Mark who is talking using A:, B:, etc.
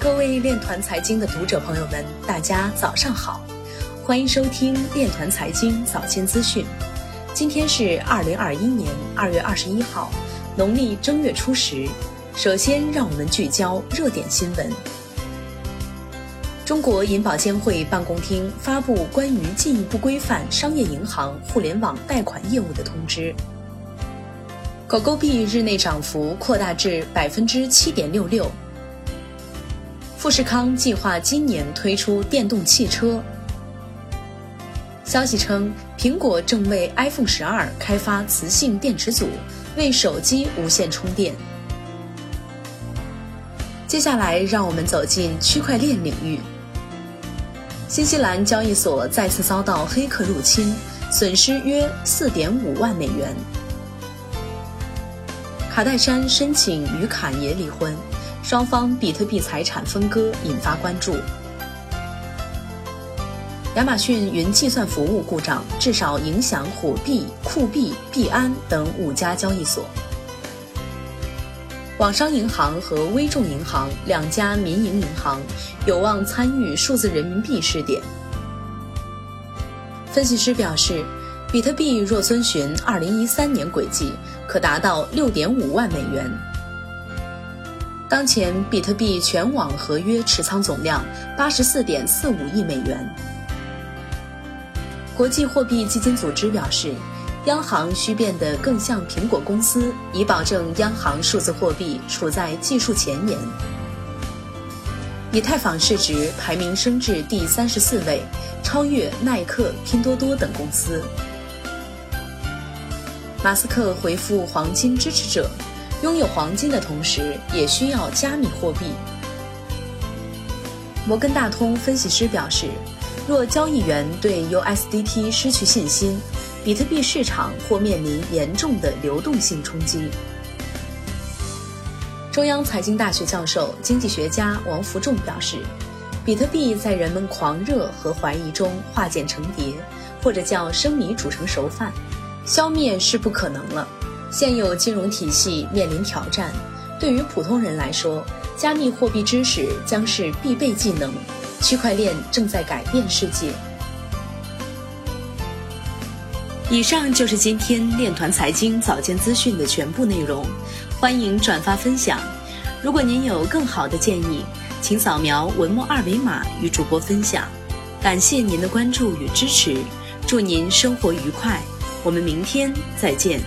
A: 各位链团财经的读者朋友们，大家早上好，欢迎收听链团财经早间资讯。今天是二零二一年二月二十一号，农历正月初十。首先，让我们聚焦热点新闻。中国银保监会办公厅发布关于进一步规范商业银行互联网贷款业务的通知。狗狗币日内涨幅扩大至百分之七点六六。富士康计划今年推出电动汽车。消息称，苹果正为 iPhone 十二开发磁性电池组，为手机无线充电。接下来，让我们走进区块链领域。新西兰交易所再次遭到黑客入侵，损失约四点五万美元。卡戴珊申请与坎爷离婚。双方比特币财产分割引发关注。亚马逊云计算服务故障至少影响火币、酷币、币安等五家交易所。网商银行和微众银行两家民营银行有望参与数字人民币试点。分析师表示，比特币若遵循2013年轨迹，可达到6.5万美元。当前，比特币全网合约持仓总量八十四点四五亿美元。国际货币基金组织表示，央行需变得更像苹果公司，以保证央行数字货币处在技术前沿。以太坊市值排名升至第三十四位，超越耐克、拼多多等公司。马斯克回复黄金支持者。拥有黄金的同时，也需要加密货币。摩根大通分析师表示，若交易员对 USDT 失去信心，比特币市场或面临严重的流动性冲击。中央财经大学教授、经济学家王福重表示，比特币在人们狂热和怀疑中化茧成蝶，或者叫生米煮成熟饭，消灭是不可能了。现有金融体系面临挑战，对于普通人来说，加密货币知识将是必备技能。区块链正在改变世界。以上就是今天链团财经早间资讯的全部内容，欢迎转发分享。如果您有更好的建议，请扫描文末二维码与主播分享。感谢您的关注与支持，祝您生活愉快，我们明天再见。